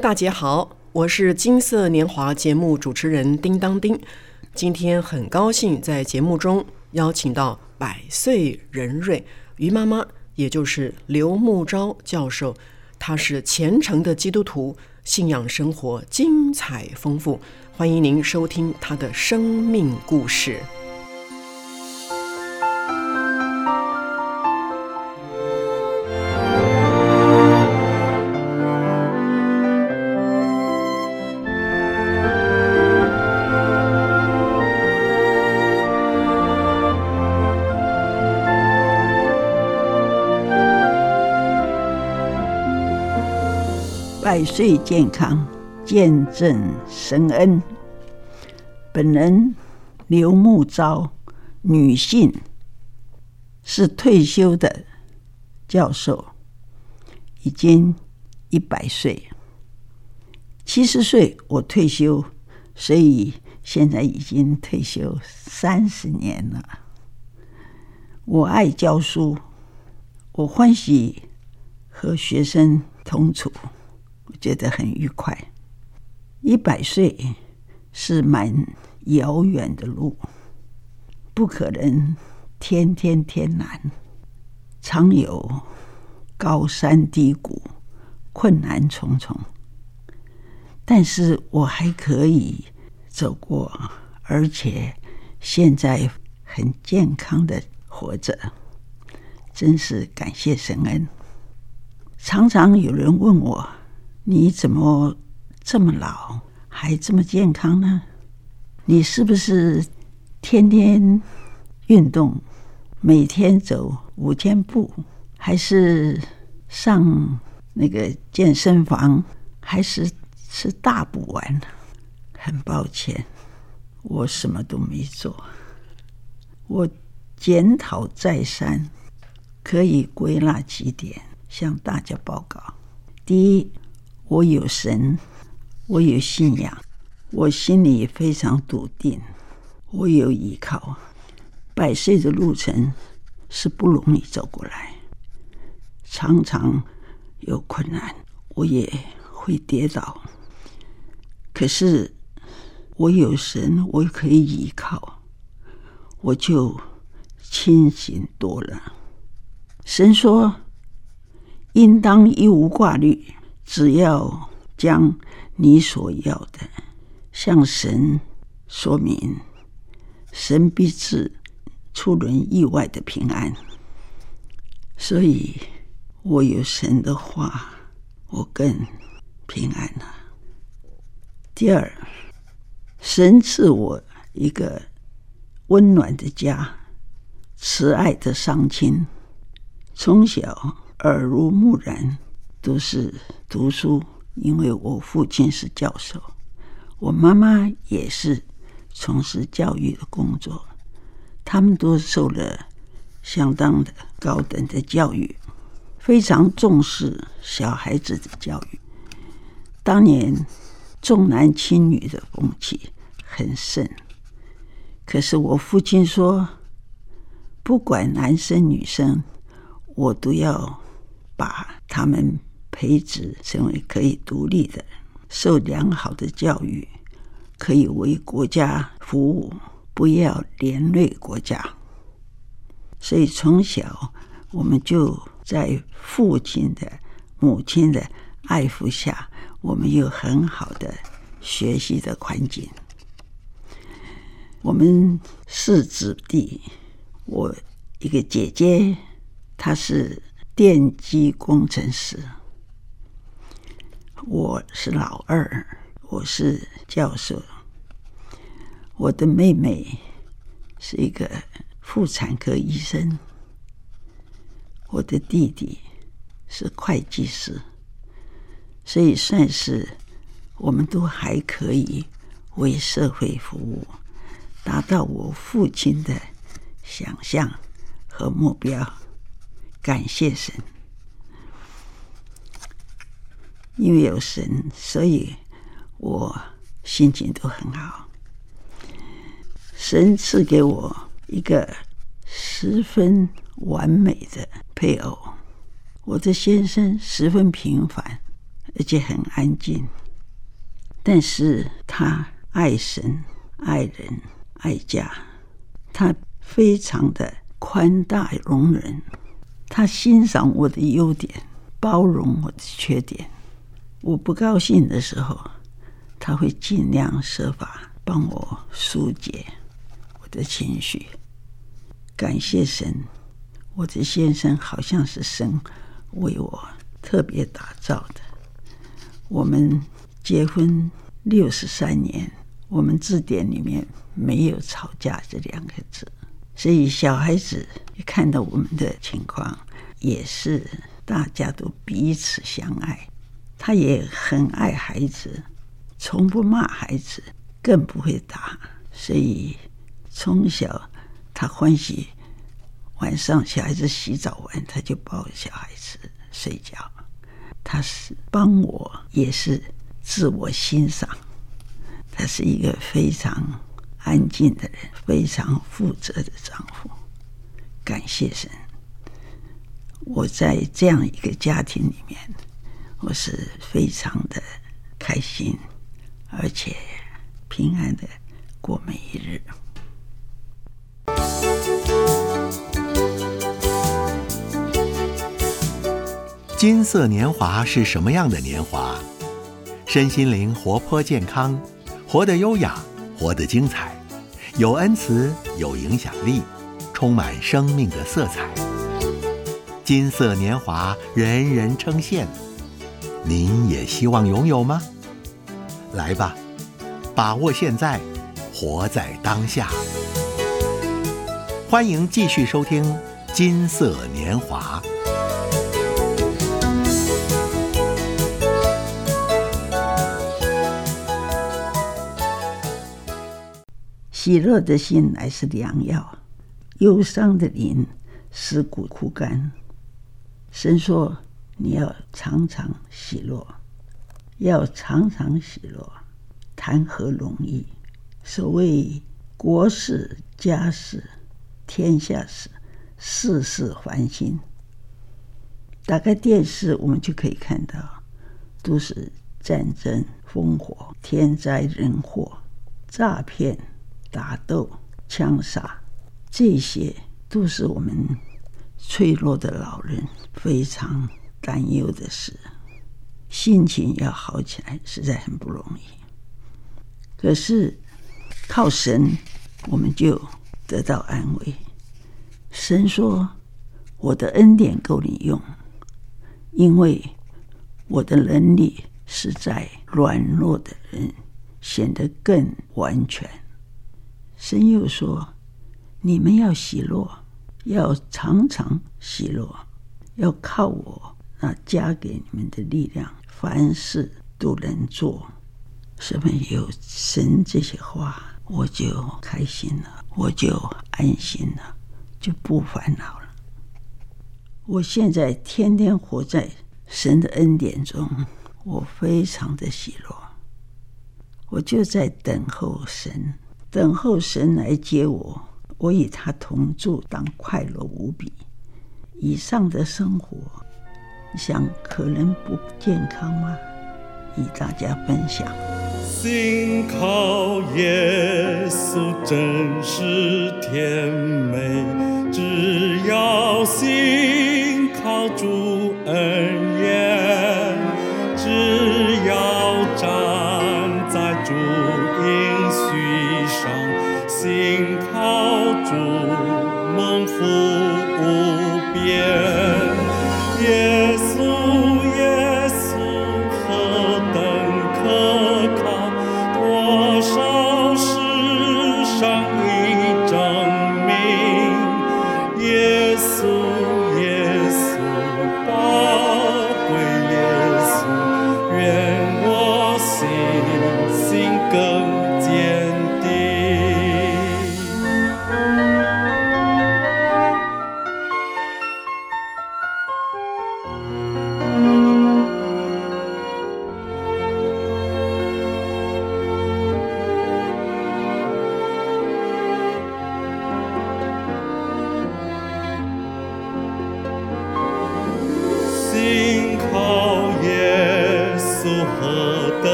大姐好，我是金色年华节目主持人叮当叮。今天很高兴在节目中邀请到百岁人瑞于妈妈，也就是刘木昭教授。她是虔诚的基督徒，信仰生活精彩丰富。欢迎您收听她的生命故事。百岁健康，见证神恩。本人刘木昭，女性，是退休的教授，已经一百岁。七十岁我退休，所以现在已经退休三十年了。我爱教书，我欢喜和学生同处。我觉得很愉快。一百岁是蛮遥远的路，不可能天天天蓝，常有高山低谷，困难重重。但是我还可以走过，而且现在很健康的活着，真是感谢神恩。常常有人问我。你怎么这么老还这么健康呢？你是不是天天运动，每天走五千步，还是上那个健身房，还是吃大补丸？很抱歉，我什么都没做。我检讨再三，可以归纳几点向大家报告：第一。我有神，我有信仰，我心里非常笃定，我有依靠。百岁的路程是不容易走过来，常常有困难，我也会跌倒。可是我有神，我可以依靠，我就清醒多了。神说：“应当一无挂虑。”只要将你所要的向神说明，神必赐出人意外的平安。所以，我有神的话，我更平安了。第二，神赐我一个温暖的家，慈爱的双亲，从小耳濡目染。都是读书，因为我父亲是教授，我妈妈也是从事教育的工作，他们都受了相当的高等的教育，非常重视小孩子的教育。当年重男轻女的风气很盛，可是我父亲说，不管男生女生，我都要把他们。培植成为可以独立的、受良好的教育，可以为国家服务，不要连累国家。所以从小我们就在父亲的、母亲的爱抚下，我们有很好的学习的环境。我们是子弟，我一个姐姐，她是电机工程师。我是老二，我是教授。我的妹妹是一个妇产科医生，我的弟弟是会计师，所以算是我们都还可以为社会服务，达到我父亲的想象和目标。感谢神，因为有神，所以我心情都很好。神赐给我一个十分完美的配偶。我的先生十分平凡，而且很安静，但是他爱神、爱人、爱家，他非常的宽大容忍。他欣赏我的优点，包容我的缺点。我不高兴的时候，他会尽量设法帮我疏解我的情绪。感谢神，我的先生好像是神为我特别打造的。我们结婚六十三年，我们字典里面没有吵架这两个字。所以小孩子一看到我们的情况，也是大家都彼此相爱。他也很爱孩子，从不骂孩子，更不会打。所以从小他欢喜晚上小孩子洗澡完，他就抱小孩子睡觉。他是帮我，也是自我欣赏。他是一个非常。安静的人，非常负责的丈夫。感谢神，我在这样一个家庭里面，我是非常的开心，而且平安的过每一日。金色年华是什么样的年华？身心灵活泼健康，活得优雅。活得精彩，有恩慈，有影响力，充满生命的色彩。金色年华，人人称羡。您也希望拥有吗？来吧，把握现在，活在当下。欢迎继续收听《金色年华》。喜乐的心乃是良药，忧伤的灵使骨枯干。神说：“你要常常喜乐，要常常喜乐，谈何容易？所谓国事、家事、天下事，事事烦心。打开电视，我们就可以看到，都是战争、烽火、天灾人祸、诈骗。”打斗、枪杀，这些都是我们脆弱的老人非常担忧的事。心情要好起来，实在很不容易。可是靠神，我们就得到安慰。神说：“我的恩典够你用，因为我的能力是在软弱的人显得更完全。”神又说：“你们要喜乐，要常常喜乐，要靠我那加给你们的力量，凡事都能做。什么有神这些话，我就开心了，我就安心了，就不烦恼了。我现在天天活在神的恩典中，我非常的喜乐，我就在等候神。”等候神来接我，我与他同住，当快乐无比。以上的生活，想可能不健康吗？与大家分享。心靠耶稣真是甜美，只要心靠主恩典，只要站在主。心靠主，蒙福无边。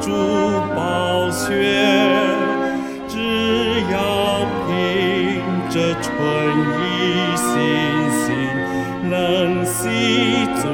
珠宝血，只要凭着纯一信心，能洗罪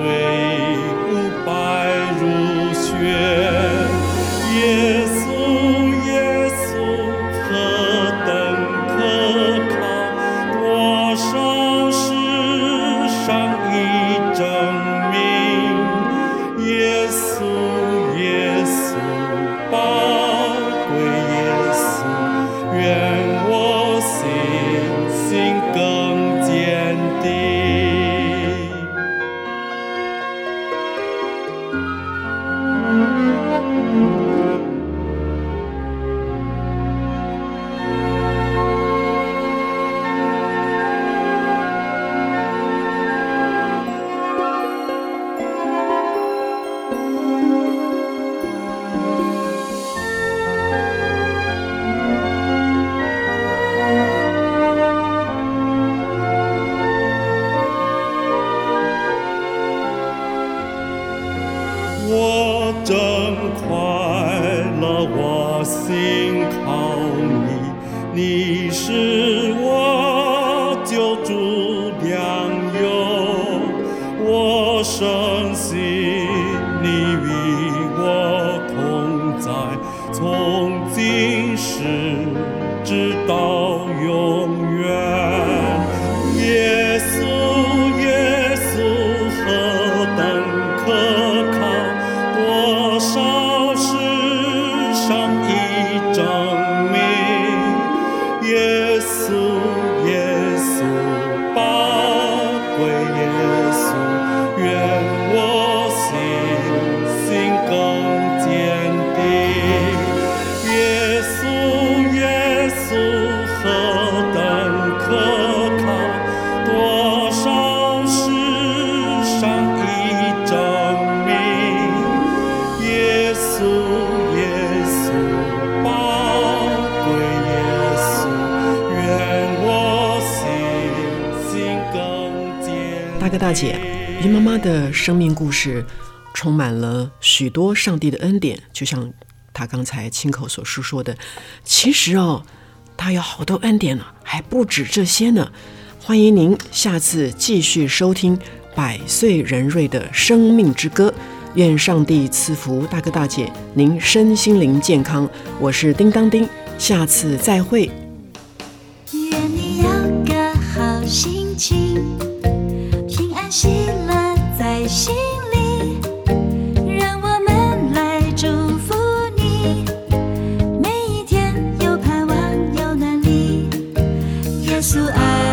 你，是大姐，于妈妈的生命故事充满了许多上帝的恩典，就像她刚才亲口所述说的。其实哦，她有好多恩典呢，还不止这些呢。欢迎您下次继续收听百岁人瑞的生命之歌。愿上帝赐福大哥大姐，您身心灵健康。我是叮当叮，下次再会。耶稣爱